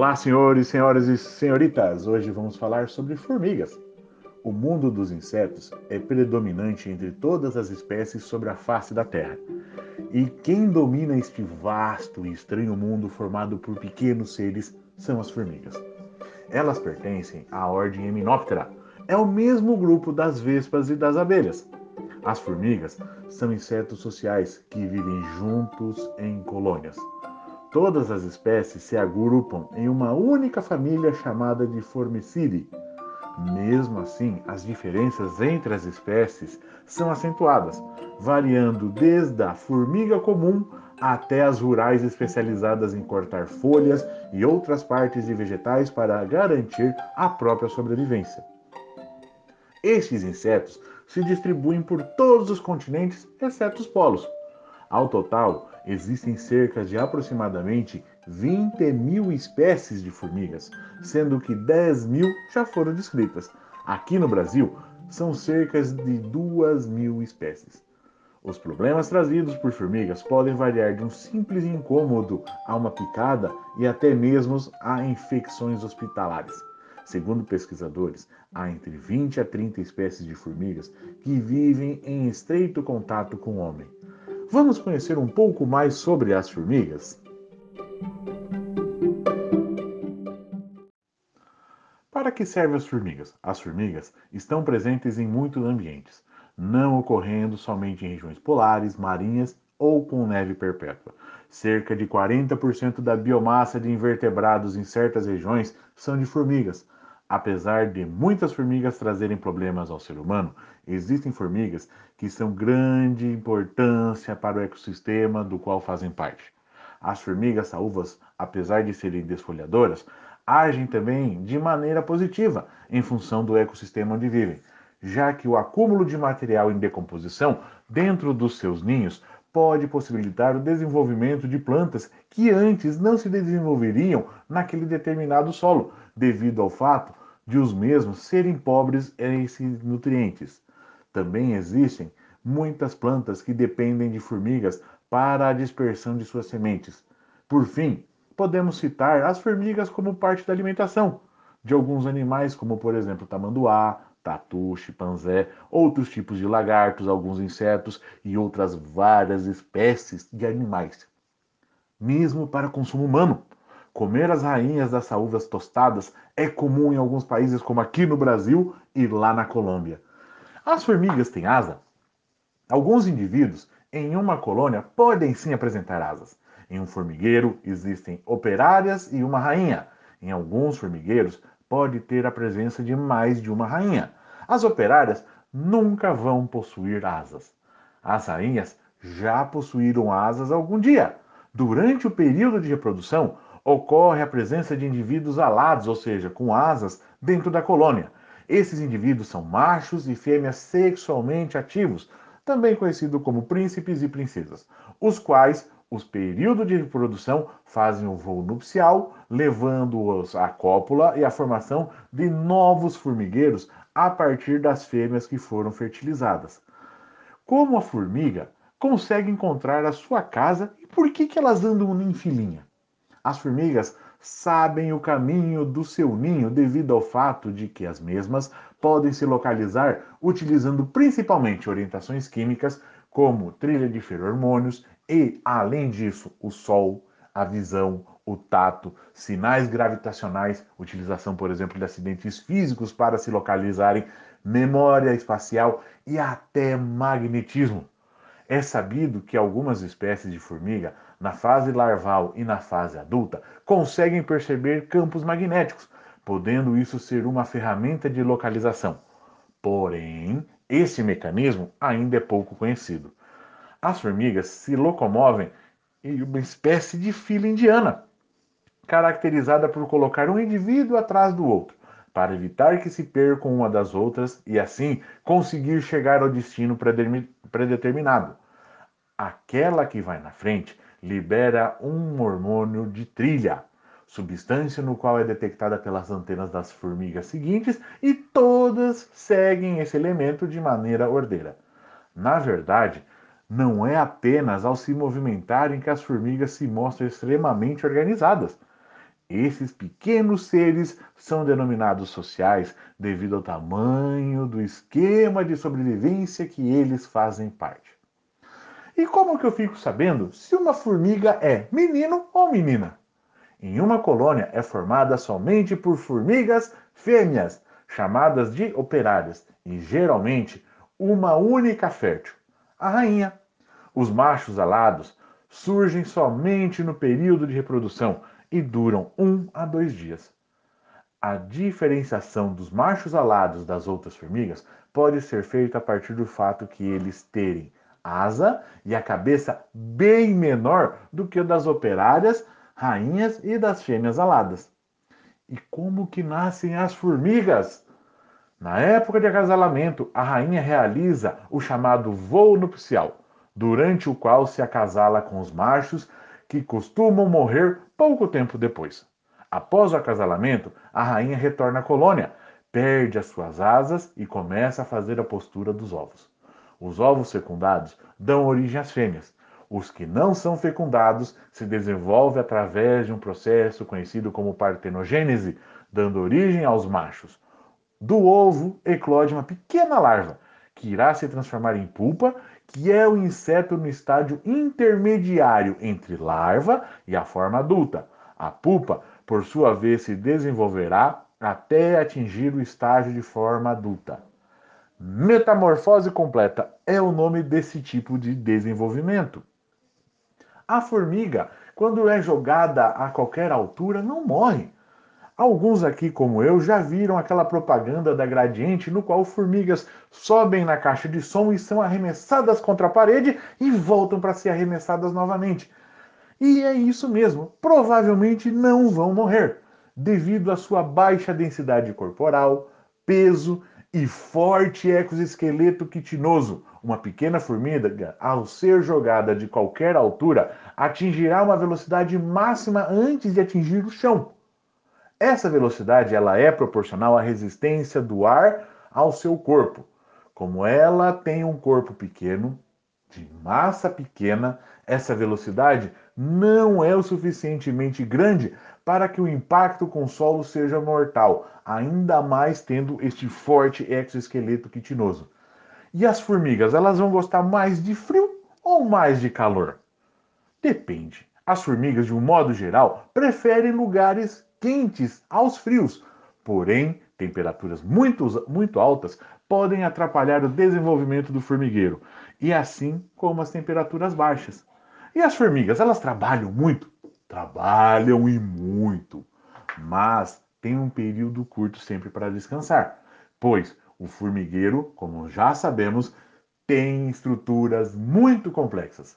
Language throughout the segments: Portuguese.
Olá, senhores, senhoras e senhoritas! Hoje vamos falar sobre formigas. O mundo dos insetos é predominante entre todas as espécies sobre a face da Terra. E quem domina este vasto e estranho mundo formado por pequenos seres são as formigas. Elas pertencem à ordem Hymenoptera. É o mesmo grupo das vespas e das abelhas. As formigas são insetos sociais que vivem juntos em colônias. Todas as espécies se agrupam em uma única família chamada de Formicidae. Mesmo assim, as diferenças entre as espécies são acentuadas, variando desde a formiga comum até as rurais especializadas em cortar folhas e outras partes de vegetais para garantir a própria sobrevivência. Estes insetos se distribuem por todos os continentes, exceto os polos. Ao total, existem cerca de aproximadamente 20 mil espécies de formigas, sendo que 10 mil já foram descritas. Aqui no Brasil, são cerca de 2 mil espécies. Os problemas trazidos por formigas podem variar de um simples incômodo a uma picada e até mesmo a infecções hospitalares. Segundo pesquisadores, há entre 20 a 30 espécies de formigas que vivem em estreito contato com o homem. Vamos conhecer um pouco mais sobre as formigas? Para que servem as formigas? As formigas estão presentes em muitos ambientes, não ocorrendo somente em regiões polares, marinhas ou com neve perpétua. Cerca de 40% da biomassa de invertebrados em certas regiões são de formigas. Apesar de muitas formigas trazerem problemas ao ser humano, existem formigas que são grande importância para o ecossistema do qual fazem parte. As formigas saúvas, apesar de serem desfolhadoras, agem também de maneira positiva em função do ecossistema onde vivem, já que o acúmulo de material em decomposição dentro dos seus ninhos pode possibilitar o desenvolvimento de plantas que antes não se desenvolveriam naquele determinado solo, devido ao fato de os mesmos serem pobres em esses nutrientes. Também existem muitas plantas que dependem de formigas para a dispersão de suas sementes. Por fim, podemos citar as formigas como parte da alimentação de alguns animais, como por exemplo tamanduá, tatu, chimpanzé, outros tipos de lagartos, alguns insetos e outras várias espécies de animais. Mesmo para consumo humano. Comer as rainhas das saúvas tostadas é comum em alguns países, como aqui no Brasil e lá na Colômbia. As formigas têm asa? Alguns indivíduos em uma colônia podem sim apresentar asas. Em um formigueiro existem operárias e uma rainha. Em alguns formigueiros pode ter a presença de mais de uma rainha. As operárias nunca vão possuir asas. As rainhas já possuíram asas algum dia. Durante o período de reprodução, ocorre a presença de indivíduos alados, ou seja, com asas, dentro da colônia. Esses indivíduos são machos e fêmeas sexualmente ativos, também conhecidos como príncipes e princesas, os quais, os períodos de reprodução, fazem o voo nupcial, levando-os à cópula e à formação de novos formigueiros a partir das fêmeas que foram fertilizadas. Como a formiga consegue encontrar a sua casa e por que, que elas andam em filinha? As formigas sabem o caminho do seu ninho devido ao fato de que as mesmas podem se localizar utilizando principalmente orientações químicas como trilha de feromônios e, além disso, o sol, a visão, o tato, sinais gravitacionais, utilização, por exemplo, de acidentes físicos para se localizarem, memória espacial e até magnetismo. É sabido que algumas espécies de formiga, na fase larval e na fase adulta, conseguem perceber campos magnéticos, podendo isso ser uma ferramenta de localização. Porém, esse mecanismo ainda é pouco conhecido. As formigas se locomovem em uma espécie de fila indiana, caracterizada por colocar um indivíduo atrás do outro, para evitar que se percam uma das outras e assim conseguir chegar ao destino predeterminado. Aquela que vai na frente libera um hormônio de trilha, substância no qual é detectada pelas antenas das formigas seguintes e todas seguem esse elemento de maneira ordeira. Na verdade, não é apenas ao se movimentarem que as formigas se mostram extremamente organizadas. Esses pequenos seres são denominados sociais devido ao tamanho do esquema de sobrevivência que eles fazem parte. E como que eu fico sabendo se uma formiga é menino ou menina? Em uma colônia é formada somente por formigas fêmeas, chamadas de operárias, e geralmente uma única fértil, a rainha. Os machos alados surgem somente no período de reprodução e duram um a dois dias. A diferenciação dos machos alados das outras formigas pode ser feita a partir do fato que eles terem asa e a cabeça bem menor do que o das operárias, rainhas e das fêmeas aladas. E como que nascem as formigas? Na época de acasalamento, a rainha realiza o chamado voo nupcial, durante o qual se acasala com os machos que costumam morrer pouco tempo depois. Após o acasalamento, a rainha retorna à colônia, perde as suas asas e começa a fazer a postura dos ovos. Os ovos fecundados dão origem às fêmeas. Os que não são fecundados se desenvolvem através de um processo conhecido como partenogênese, dando origem aos machos. Do ovo eclode uma pequena larva, que irá se transformar em pupa que é o inseto no estágio intermediário entre larva e a forma adulta. A pupa, por sua vez, se desenvolverá até atingir o estágio de forma adulta. Metamorfose completa é o nome desse tipo de desenvolvimento. A formiga, quando é jogada a qualquer altura, não morre. Alguns aqui, como eu, já viram aquela propaganda da Gradiente no qual formigas sobem na caixa de som e são arremessadas contra a parede e voltam para ser arremessadas novamente. E é isso mesmo, provavelmente não vão morrer, devido à sua baixa densidade corporal, peso e forte exoesqueleto quitinoso. Uma pequena formiga, ao ser jogada de qualquer altura, atingirá uma velocidade máxima antes de atingir o chão. Essa velocidade ela é proporcional à resistência do ar ao seu corpo. Como ela tem um corpo pequeno, de massa pequena, essa velocidade não é o suficientemente grande para que o impacto com o solo seja mortal, ainda mais tendo este forte exoesqueleto quitinoso. E as formigas, elas vão gostar mais de frio ou mais de calor? Depende. As formigas, de um modo geral, preferem lugares quentes aos frios. Porém, temperaturas muito, muito altas podem atrapalhar o desenvolvimento do formigueiro, e assim como as temperaturas baixas. E as formigas, elas trabalham muito? Trabalham e muito, mas tem um período curto sempre para descansar, pois o formigueiro, como já sabemos, tem estruturas muito complexas.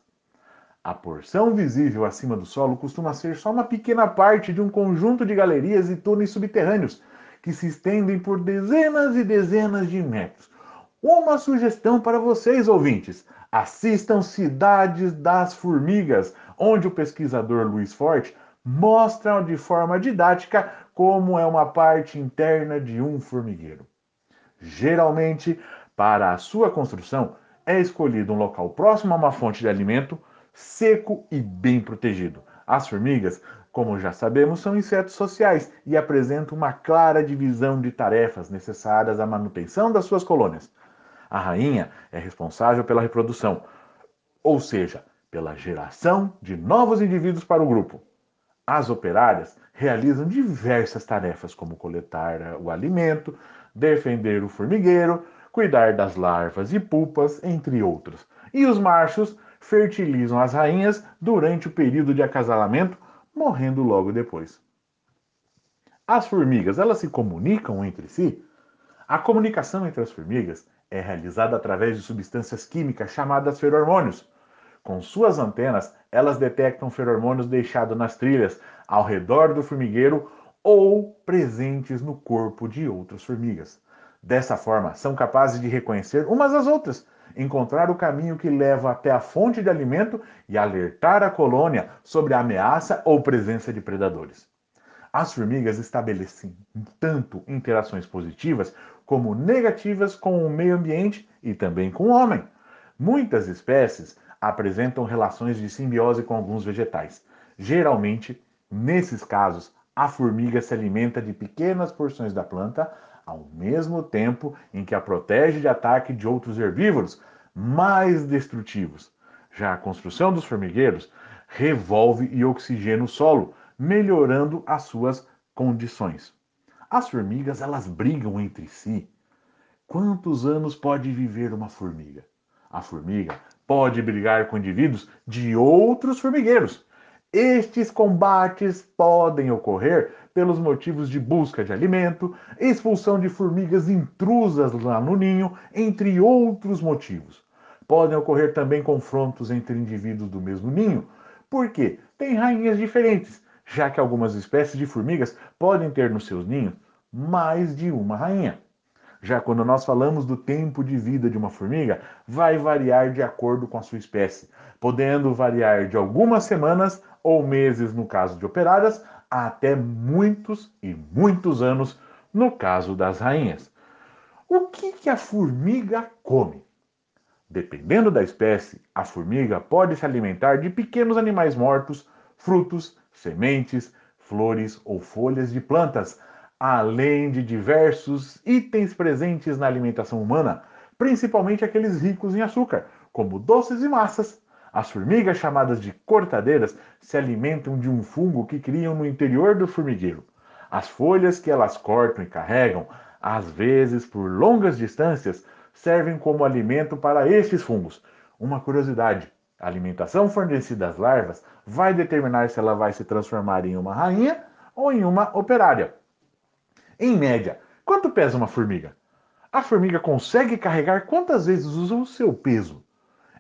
A porção visível acima do solo costuma ser só uma pequena parte de um conjunto de galerias e túneis subterrâneos que se estendem por dezenas e dezenas de metros. Uma sugestão para vocês, ouvintes: assistam Cidades das Formigas, onde o pesquisador Luiz Forte mostra de forma didática como é uma parte interna de um formigueiro. Geralmente, para a sua construção, é escolhido um local próximo a uma fonte de alimento seco e bem protegido. As formigas, como já sabemos, são insetos sociais e apresentam uma clara divisão de tarefas necessárias à manutenção das suas colônias. A rainha é responsável pela reprodução, ou seja, pela geração de novos indivíduos para o grupo. As operárias realizam diversas tarefas, como coletar o alimento, defender o formigueiro, cuidar das larvas e pupas, entre outros. E os machos fertilizam as rainhas durante o período de acasalamento, morrendo logo depois. As formigas, elas se comunicam entre si? A comunicação entre as formigas é realizada através de substâncias químicas chamadas feromônios. Com suas antenas, elas detectam feromônios deixados nas trilhas ao redor do formigueiro ou presentes no corpo de outras formigas. Dessa forma, são capazes de reconhecer umas às outras encontrar o caminho que leva até a fonte de alimento e alertar a colônia sobre a ameaça ou presença de predadores. As formigas estabelecem tanto interações positivas como negativas com o meio ambiente e também com o homem. Muitas espécies apresentam relações de simbiose com alguns vegetais. Geralmente, nesses casos, A formiga se alimenta de pequenas porções da planta, ao mesmo tempo em que a protege de ataque de outros herbívoros mais destrutivos. Já a construção dos formigueiros revolve e oxigena o solo, melhorando as suas condições. As formigas, elas brigam entre si. Quantos anos pode viver uma formiga? A formiga pode brigar com indivíduos de outros formigueiros. Estes combates podem ocorrer pelos motivos de busca de alimento, expulsão de formigas intrusas lá no ninho, entre outros motivos. Podem ocorrer também confrontos entre indivíduos do mesmo ninho, porque tem rainhas diferentes, já que algumas espécies de formigas podem ter nos seus ninhos mais de uma rainha. Já quando nós falamos do tempo de vida de uma formiga, vai variar de acordo com a sua espécie, podendo variar de algumas semanas ou meses no caso de operárias, até muitos e muitos anos no caso das rainhas. O que, que a formiga come? Dependendo da espécie, a formiga pode se alimentar de pequenos animais mortos, frutos, sementes, flores ou folhas de plantas, além de diversos itens presentes na alimentação humana, principalmente aqueles ricos em açúcar, como doces e massas. As formigas, chamadas de cortadeiras, se alimentam de um fungo que criam no interior do formigueiro. As folhas que elas cortam e carregam, às vezes por longas distâncias, servem como alimento para estes fungos. Uma curiosidade: a alimentação fornecida às larvas vai determinar se ela vai se transformar em uma rainha ou em uma operária. Em média, quanto pesa uma formiga? A formiga consegue carregar quantas vezes usa o seu peso?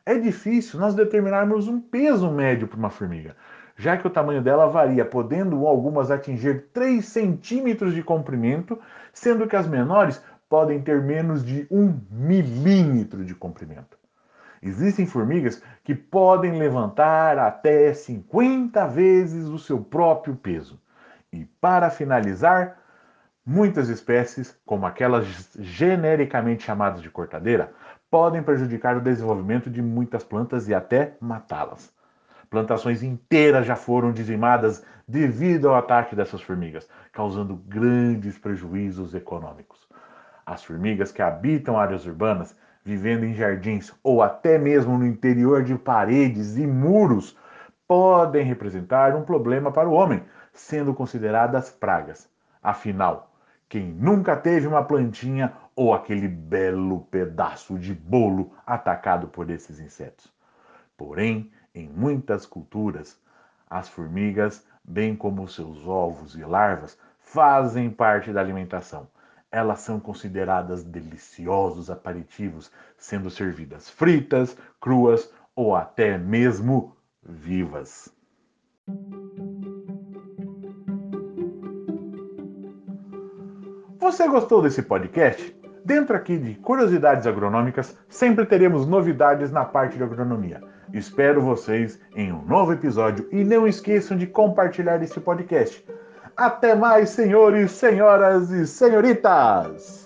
É difícil nós determinarmos um peso médio para uma formiga, já que o tamanho dela varia, podendo algumas atingir 3 centímetros de comprimento, sendo que as menores podem ter menos de 1 milímetro de comprimento. Existem formigas que podem levantar até 50 vezes o seu próprio peso. E para finalizar, Muitas espécies, como aquelas genericamente chamadas de cortadeira, podem prejudicar o desenvolvimento de muitas plantas e até matá-las. Plantações inteiras já foram dizimadas devido ao ataque dessas formigas, causando grandes prejuízos econômicos. As formigas que habitam áreas urbanas, vivendo em jardins ou até mesmo no interior de paredes e muros, podem representar um problema para o homem, sendo consideradas pragas. Afinal, quem nunca teve uma plantinha ou aquele belo pedaço de bolo atacado por esses insetos? Porém, em muitas culturas, as formigas, bem como seus ovos e larvas, fazem parte da alimentação. Elas são consideradas deliciosos aperitivos, sendo servidas fritas, cruas ou até mesmo vivas. Você gostou desse podcast? Dentro aqui de Curiosidades Agronômicas, sempre teremos novidades na parte de agronomia. Espero vocês em um novo episódio e não esqueçam de compartilhar esse podcast. Até mais, senhores, senhoras e senhoritas!